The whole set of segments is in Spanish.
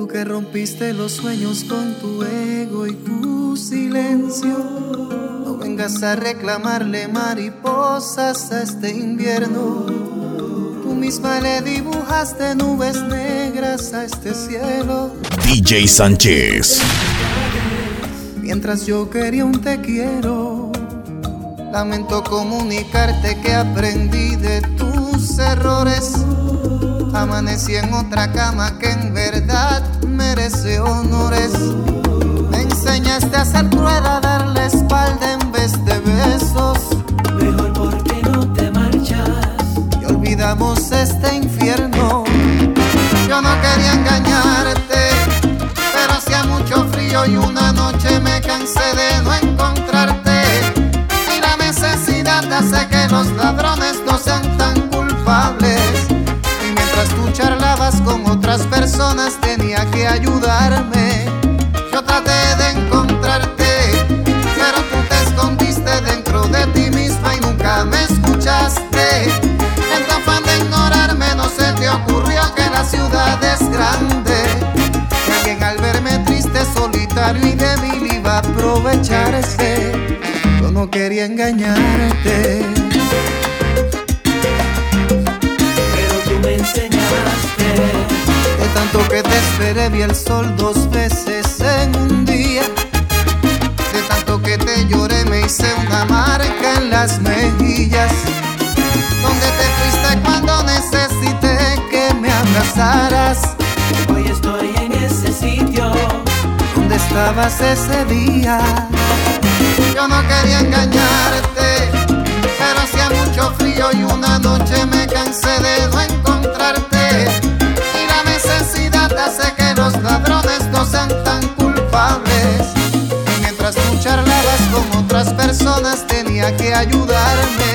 Tú que rompiste los sueños con tu ego y tu silencio. No vengas a reclamarle mariposas a este invierno. Tú misma le dibujaste nubes negras a este cielo. DJ Sánchez. Mientras yo quería un te quiero, lamento comunicarte que aprendí de tus errores. Amanecí en otra cama que en verdad merece honores. Me enseñaste a ser cruel, a darle espalda en vez de besos. Mejor porque no te marchas. Y olvidamos este infierno. Yo no quería engañarte, pero hacía mucho frío y una noche me cansé de no encontrarte. Y la necesidad hace que los ladrones no sean tan culpables. Y mientras tú charlabas con otras personas tenía que ayudarme. Yo traté de encontrarte, pero tú te escondiste dentro de ti misma y nunca me escuchaste. En tu afán de ignorarme no se te ocurrió que la ciudad es grande. Que alguien al verme triste, solitario y débil iba a aprovecharse. Yo no quería engañarte. Esperé vi el sol dos veces en un día. De tanto que te lloré me hice una marca en las mejillas. Donde te fuiste cuando necesité que me abrazaras. Hoy estoy en ese sitio. ¿Dónde estabas ese día? Yo no quería engañarte, pero hacía mucho frío y una noche me cansé de no encontrarte. Y la necesidad hace que los ladrones no sean tan culpables. Y mientras tú charlabas con otras personas tenía que ayudarme.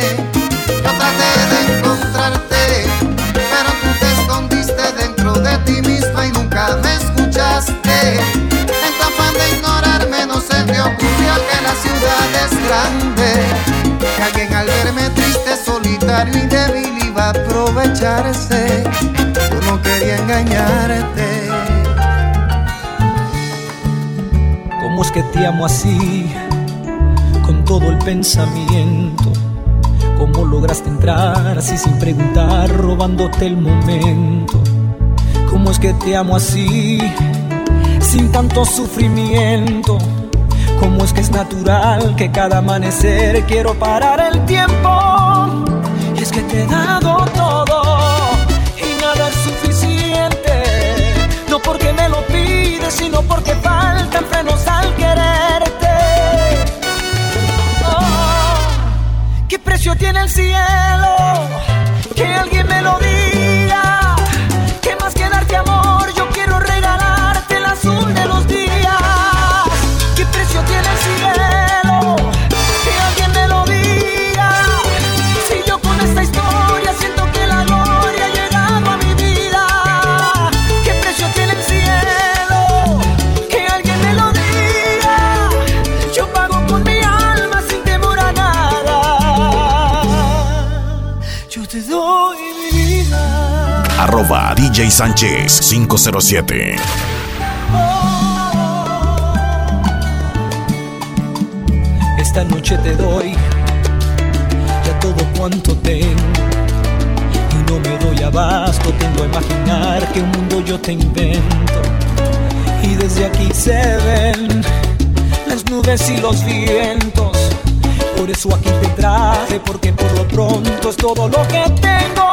Yo traté de encontrarte, pero tú te escondiste dentro de ti misma y nunca me escuchaste. En tu afán de ignorarme no se te ocurrió que la ciudad es grande. Que alguien al verme triste, solitario y débil iba a aprovecharse. Yo no quería engañarte. ¿Cómo es que te amo así? Con todo el pensamiento. ¿Cómo lograste entrar así sin preguntar, robándote el momento? ¿Cómo es que te amo así? Sin tanto sufrimiento. ¿Cómo es que es natural que cada amanecer quiero parar el tiempo? Y es que te he dado todo porque me lo pides, sino porque faltan frenos al quererte. Oh, ¿Qué precio tiene el cielo? Que alguien me lo diga. DJ Sánchez 507. Esta noche te doy ya todo cuanto tengo. Y no me doy abasto, tengo a imaginar que un mundo yo te invento. Y desde aquí se ven las nubes y los vientos. Por eso aquí te traje, porque por lo pronto es todo lo que tengo.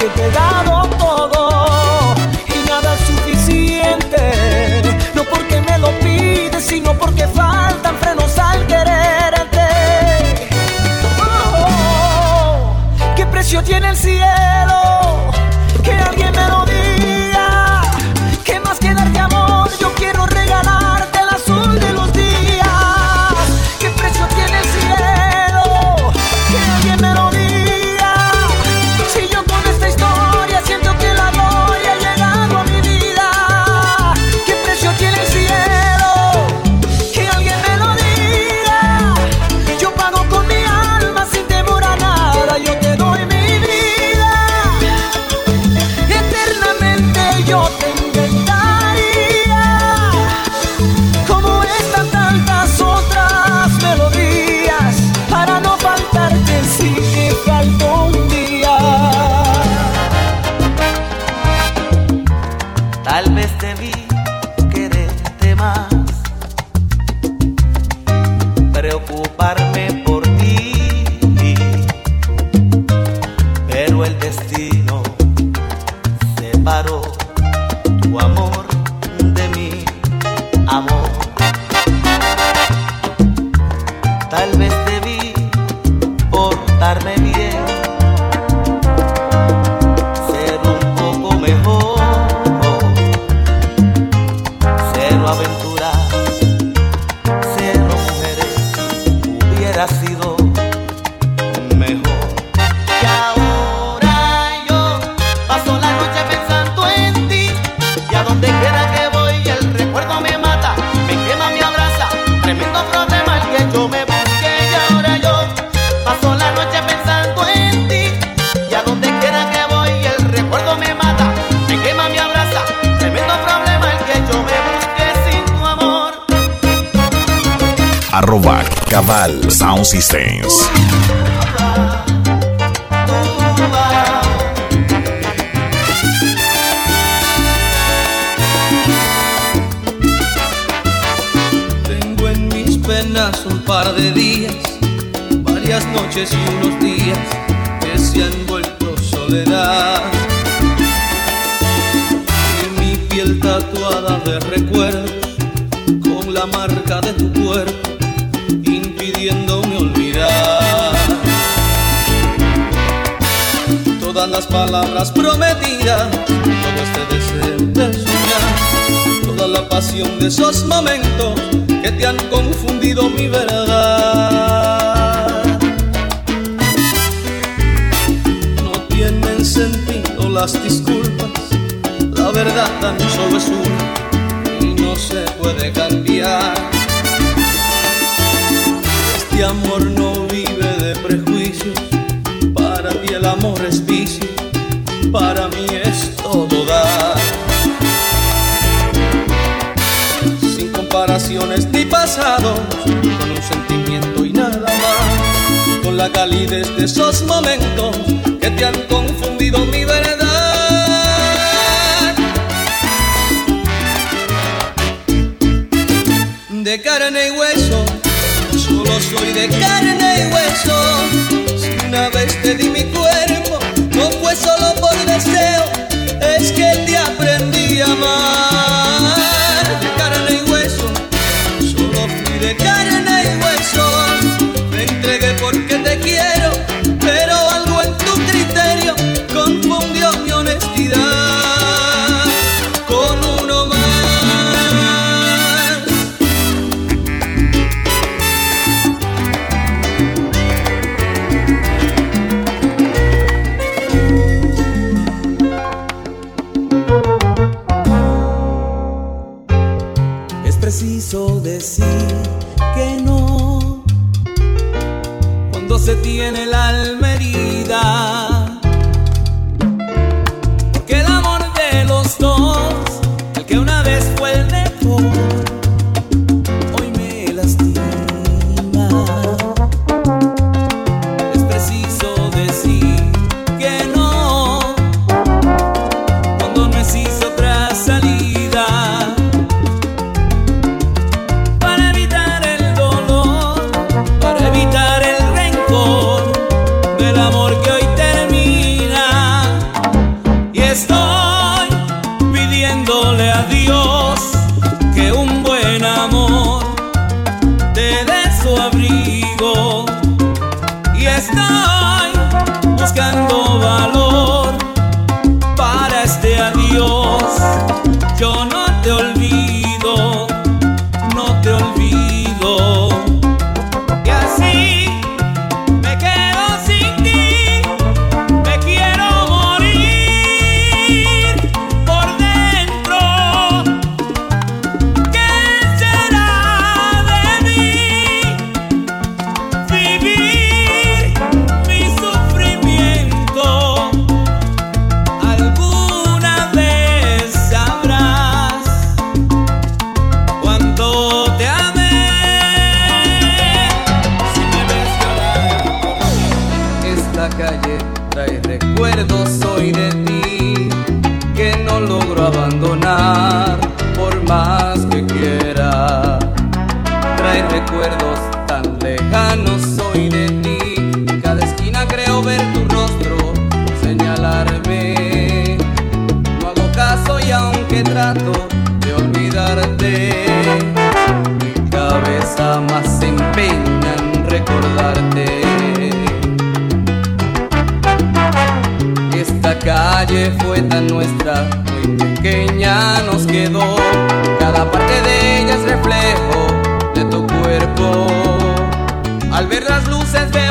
Que te he dado todo y nada es suficiente. No porque me lo pides, sino porque faltan frenos al quererte. Oh, ¿Qué precio tiene el cielo? preocuparme. Tengo en mis penas un par de días, varias noches y unos días que se han vuelto soledad. Y mi piel tatuada de recuerdo las palabras prometidas, todo este deseo de soñar, toda la pasión de esos momentos que te han confundido mi verdad. No tienen sentido las disculpas, la verdad tan solo es una y no se puede cambiar. Este amor no con un sentimiento y nada más, con la calidez de esos momentos que te han confundido mi verdad. De carne y hueso, solo soy de carne Yeah. dices, ve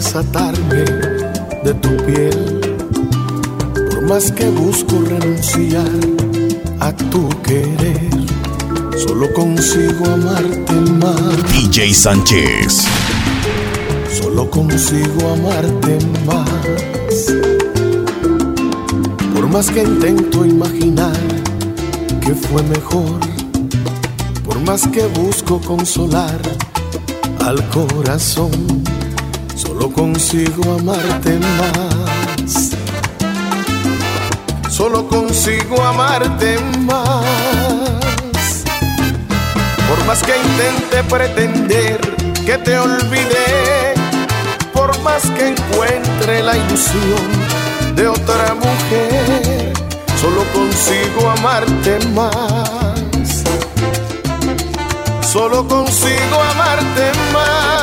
desatarme de tu piel, por más que busco renunciar a tu querer, solo consigo amarte más, DJ Sánchez. solo consigo amarte más. Por más que intento imaginar que fue mejor, por más que busco consolar al corazón, consigo amarte más. Solo consigo amarte más. Por más que intente pretender que te olvidé, por más que encuentre la ilusión de otra mujer, solo consigo amarte más. Solo consigo amarte más.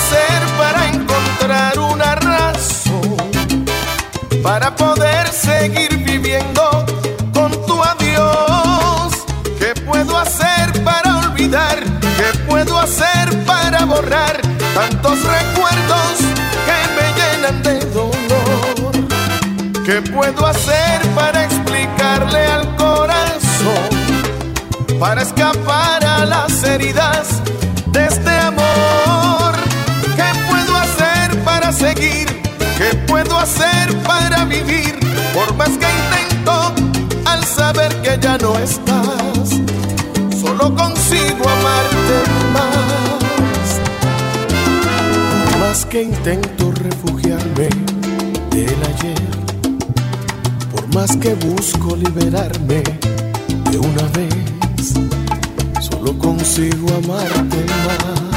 Hacer para encontrar una razón? Para poder seguir viviendo con tu adiós. ¿Qué puedo hacer para olvidar? ¿Qué puedo hacer para borrar tantos recuerdos que me llenan de dolor? ¿Qué puedo hacer para explicarle al corazón? Para escapar a las heridas hacer para vivir? Por más que intento, al saber que ya no estás, solo consigo amarte más. Por más que intento refugiarme del ayer, por más que busco liberarme de una vez, solo consigo amarte más.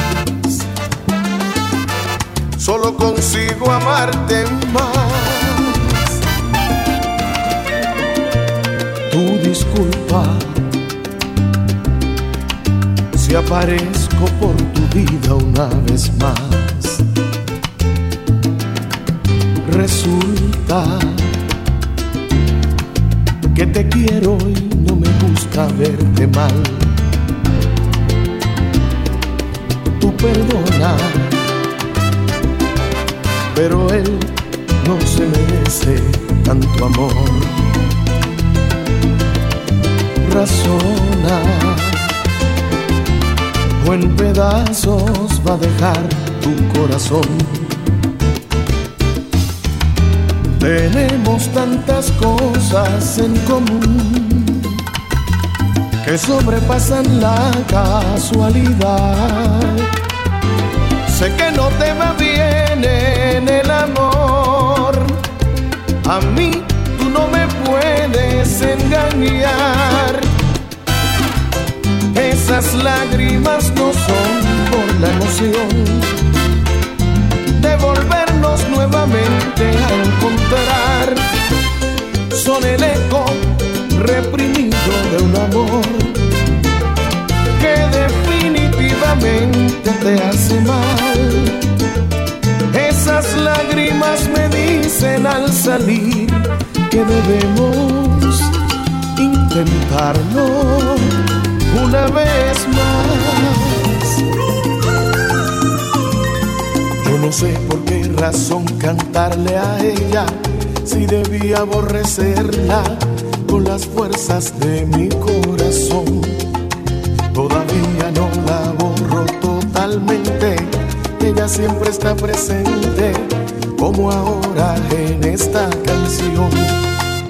Solo consigo amarte más. Tu disculpa si aparezco por tu vida una vez más. Resulta que te quiero y no me gusta verte mal. Tú perdona, pero él no se merece tanto amor. Razona, o en pedazos va a dejar tu corazón. Tenemos tantas cosas en común que sobrepasan la casualidad. Sé que no te va bien amor. A mí tú no me puedes engañar. Esas lágrimas no son por la emoción de volvernos nuevamente a encontrar. Son el eco reprimido de un amor que definitivamente te hace mal. Esas lágrimas me dicen al salir que debemos intentarlo una vez más. Yo no sé por qué razón cantarle a ella si debía aborrecerla con las fuerzas de mi corazón. Todavía no la borro totalmente, ella siempre está presente, como ahora en esta canción.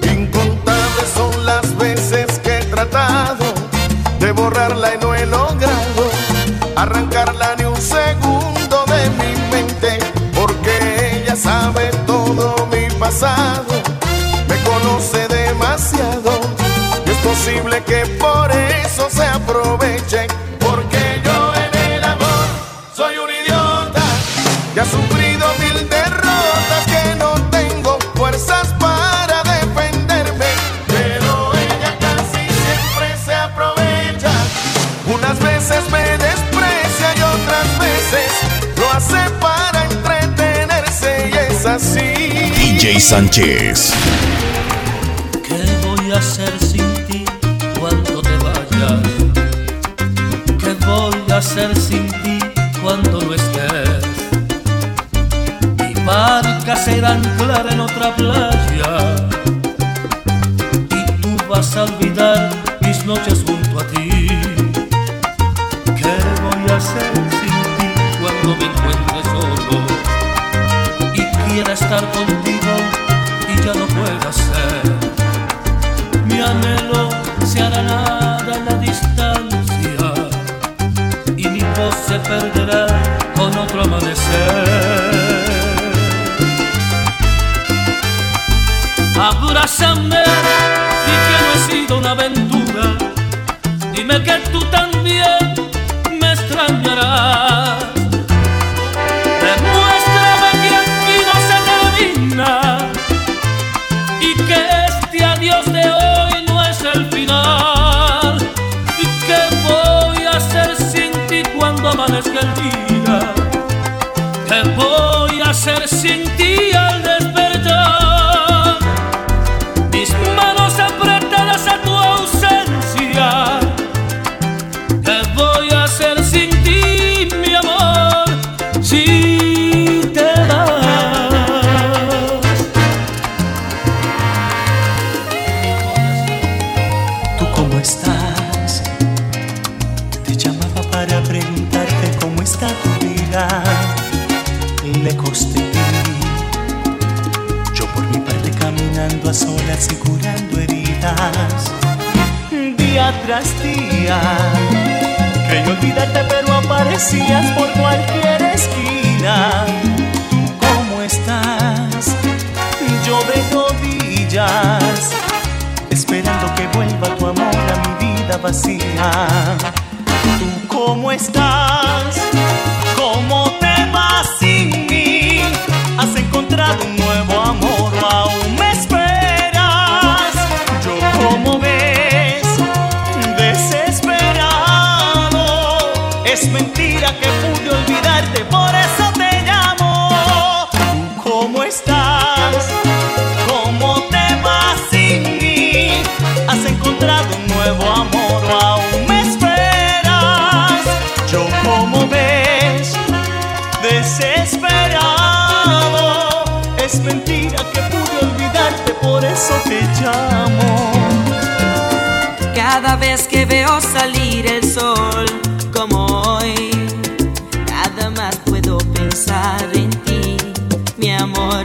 Incontables son las veces que he tratado de borrarla y no he logrado arrancarla ni un segundo de mi mente, porque ella sabe todo mi pasado, me conoce demasiado, y es posible que por eso se aproveche DJ Sánchez. ¿Qué voy a hacer sin ti cuando te vayas? ¿Qué voy a hacer sin ti cuando no estés? Mi barca será anclar en otra playa y tú vas a olvidar mis noches junto a ti. ¿Qué voy a hacer sin ti cuando me encuentre solo y quiera estar contigo anhelo se hará nada en la distancia y mi voz se perderá con otro amanecer. Abrázame y que no he sido una aventura. Dime que tú también amanezca el día? ¿Qué voy a hacer sin ti al Es mentira que pude olvidarte, por eso te llamo. Cada vez que veo salir el sol como hoy, nada más puedo pensar en ti, mi amor.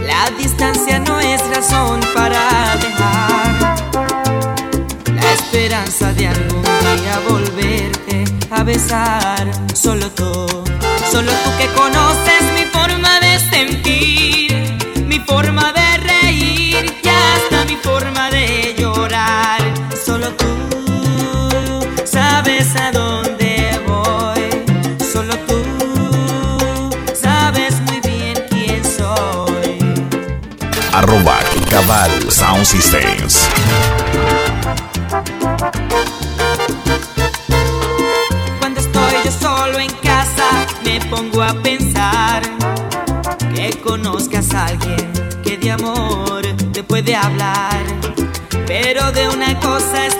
La distancia no es razón para dejar la esperanza de algún día volverte a besar. Solo tú, solo tú que conoces forma de llorar. Solo tú sabes a dónde voy. Solo tú sabes muy bien quién soy. Arroba Cabal Sound Systems. Cuando estoy yo solo en casa, me pongo a pensar que conozcas a alguien que de amor puede hablar. Pero de una cosa estoy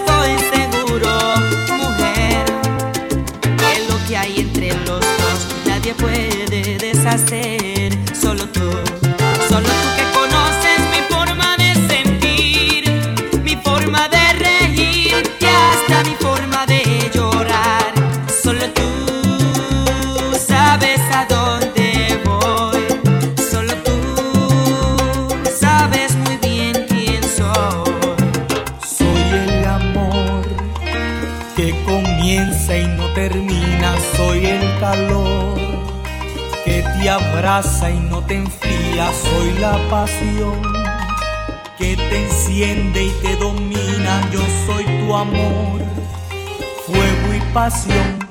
pasión que te enciende y te domina. Yo soy tu amor, fuego y pasión.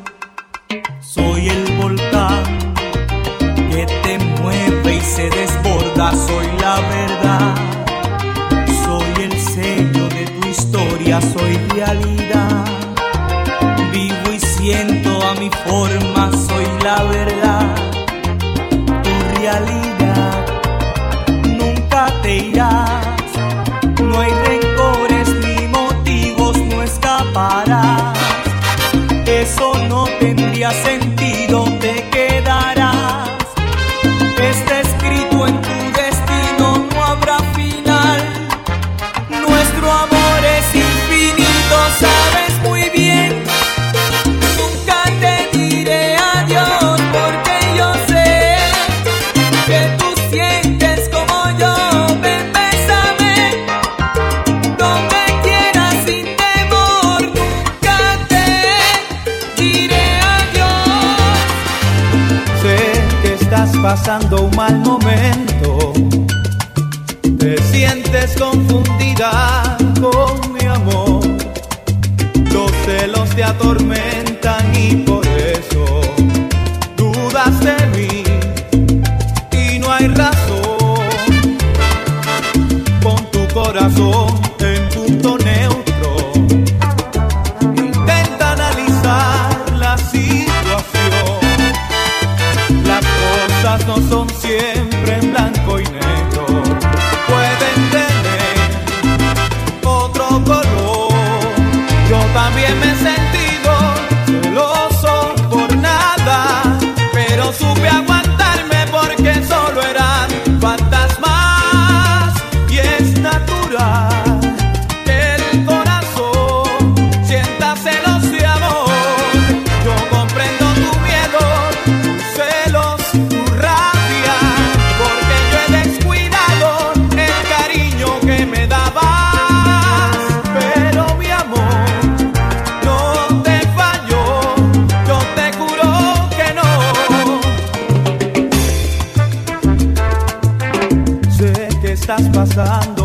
pensando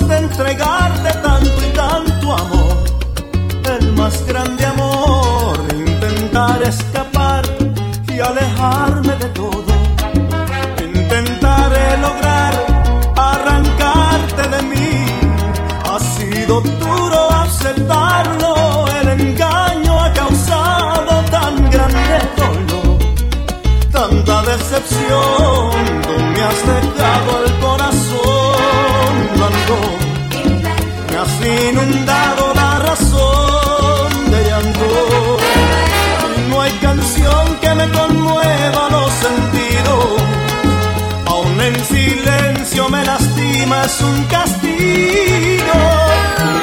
de entregarte tanto y tanto amor, el más grande amor, intentar escapar y alejarme de todo. Intentaré lograr arrancarte de mí. Ha sido duro aceptarlo, el engaño ha causado tan grande dolor, tanta decepción. lágrimas un castigo.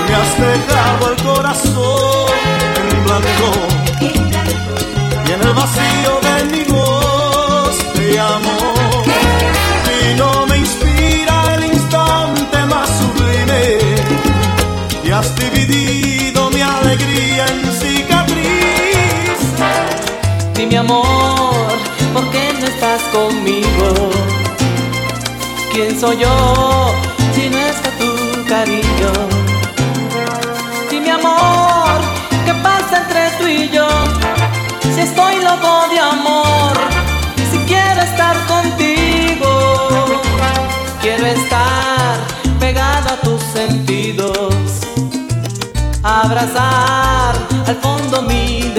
Me has dejado el corazón en blanco y en el vacío de mi voz te amo. Y no me inspira el instante más sublime y has dividido mi alegría en cicatriz. Dime amor, ¿por qué no estás conmigo? ¿Quién soy yo si no está tu cariño? Y mi amor, ¿qué pasa entre tú y yo? Si estoy loco de amor, si quiero estar contigo, quiero estar pegado a tus sentidos, abrazar al fondo mi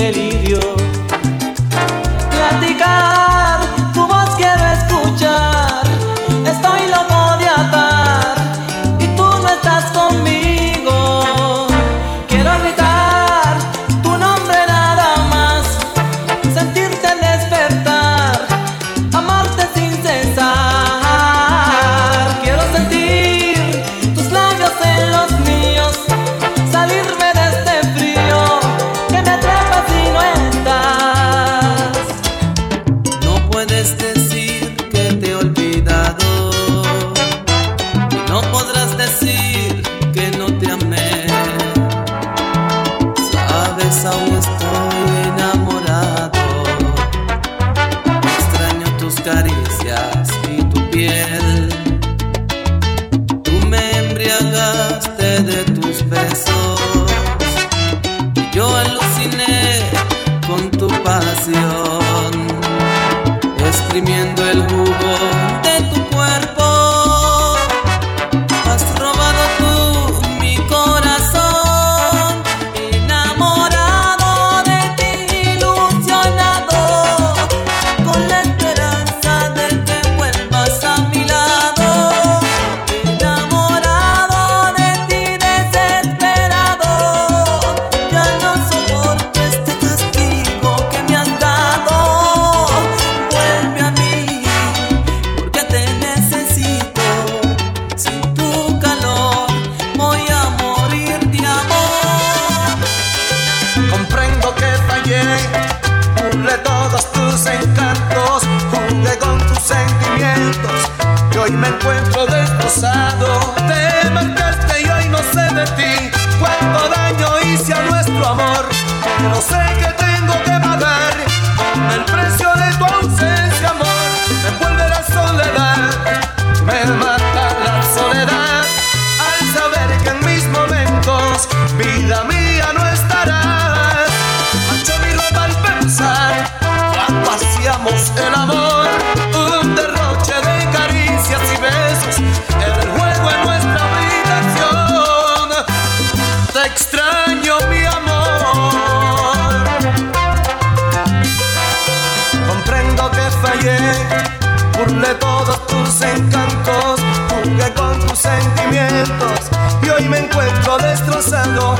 Anule todos tus encantos, jugué con tus sentimientos y hoy me encuentro destrozado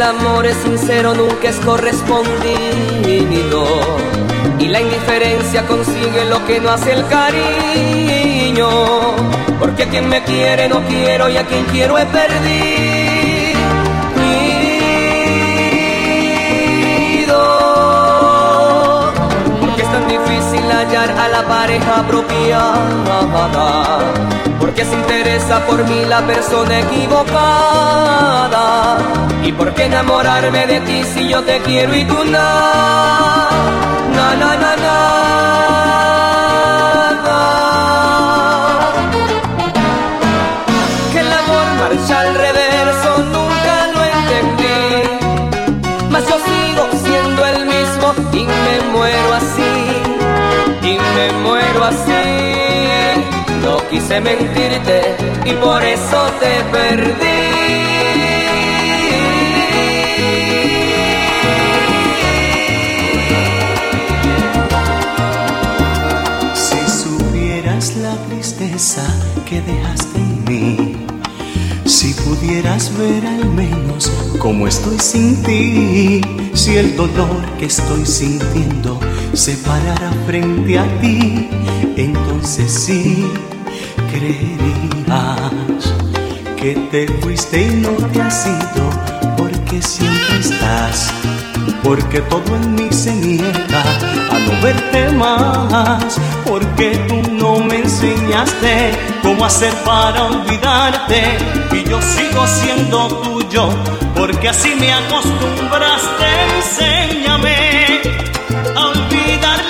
el amor es sincero nunca es correspondido. Y la indiferencia consigue lo que no hace el cariño. Porque a quien me quiere no quiero y a quien quiero he perdido. Porque es tan difícil hallar a la pareja apropiada porque se interesa por mí la persona equivocada. ¿Y por qué enamorarme de ti si yo te quiero y tú no? Na, na, na, na. quise mentirte y por eso te perdí. Si supieras la tristeza que dejaste en mí, si pudieras ver al menos cómo estoy sin ti, si el dolor que estoy sintiendo se parara frente a ti, entonces sí creerías que te fuiste y no te has ido, porque siempre estás porque todo en mí se niega a no verte más, porque tú no me enseñaste cómo hacer para olvidarte y yo sigo siendo tuyo, porque así me acostumbraste, enséñame a olvidar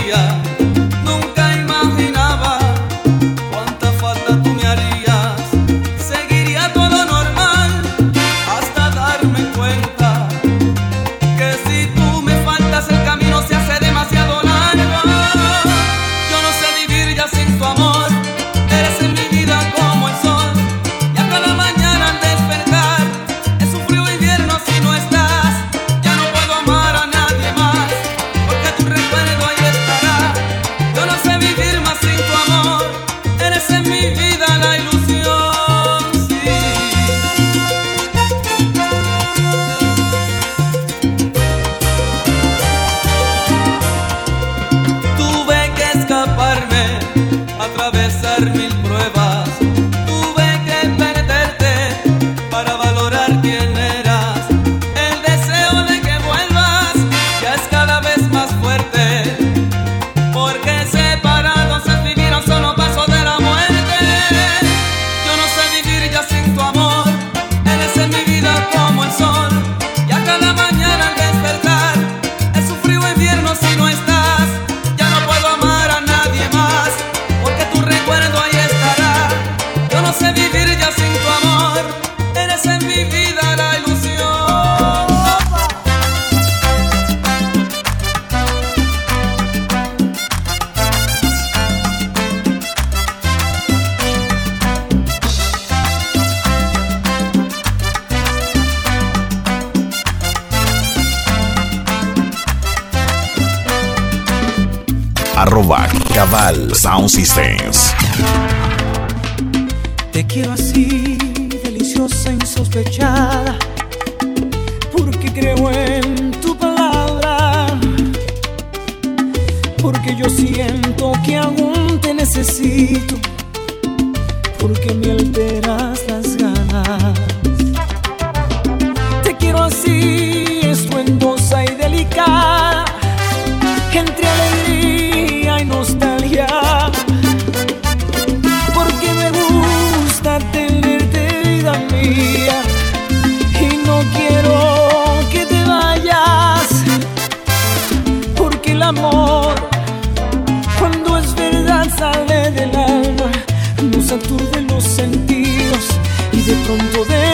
arroba Cabal Sound Systems. Te quiero así, deliciosa, insospechada, porque creo en tu palabra, porque yo siento que aún te necesito, porque me alteras las ganas. Te quiero así, aturde los sentidos y de pronto descubrimos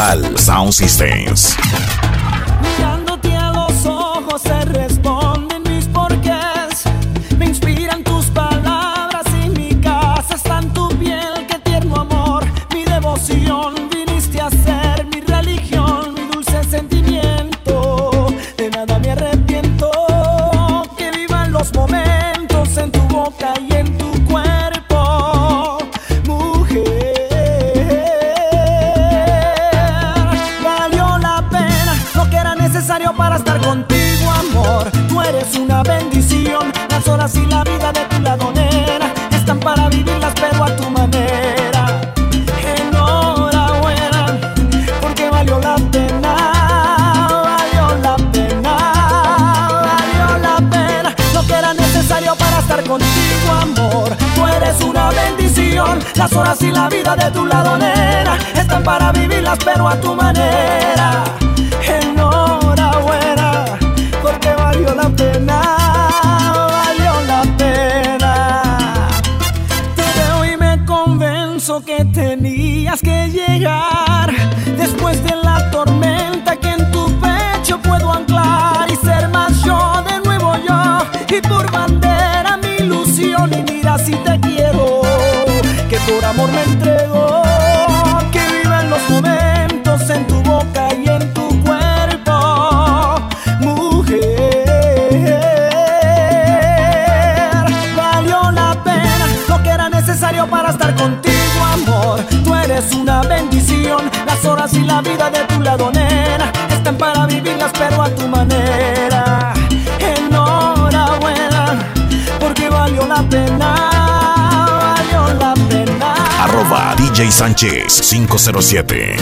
Sound Systems. Las horas y la vida de tu lado, nena, están para vivirlas, pero a tu manera. Enhorabuena, porque valió la pena, valió la pena. Te veo y me convenzo que tenías que llegar después de la tormenta que en tu pecho puedo anclar y ser más yo de nuevo yo y por bandera mi ilusión y mira si te pero a tu manera enhorabuena porque valió la pena valió la pena Arroba DJ Sánchez 507.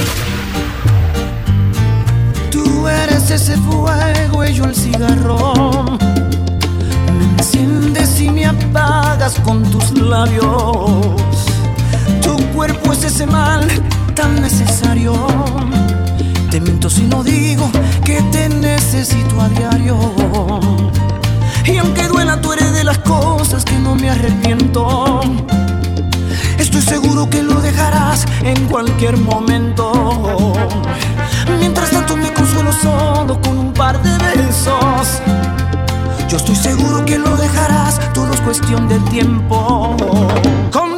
Tú eres ese fuego y yo el cigarrón. Me enciendes y me apagas con tus labios. Tu cuerpo es ese mal tan necesario. Te miento si no digo que te necesito a diario. Y aunque duela, tú eres de las cosas que no me arrepiento. Estoy seguro que lo dejarás en cualquier momento. Mientras tanto me consuelo solo con un par de besos. Yo estoy seguro que lo dejarás, todo es cuestión de tiempo. Contigo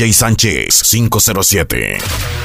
DJ Sánchez 507.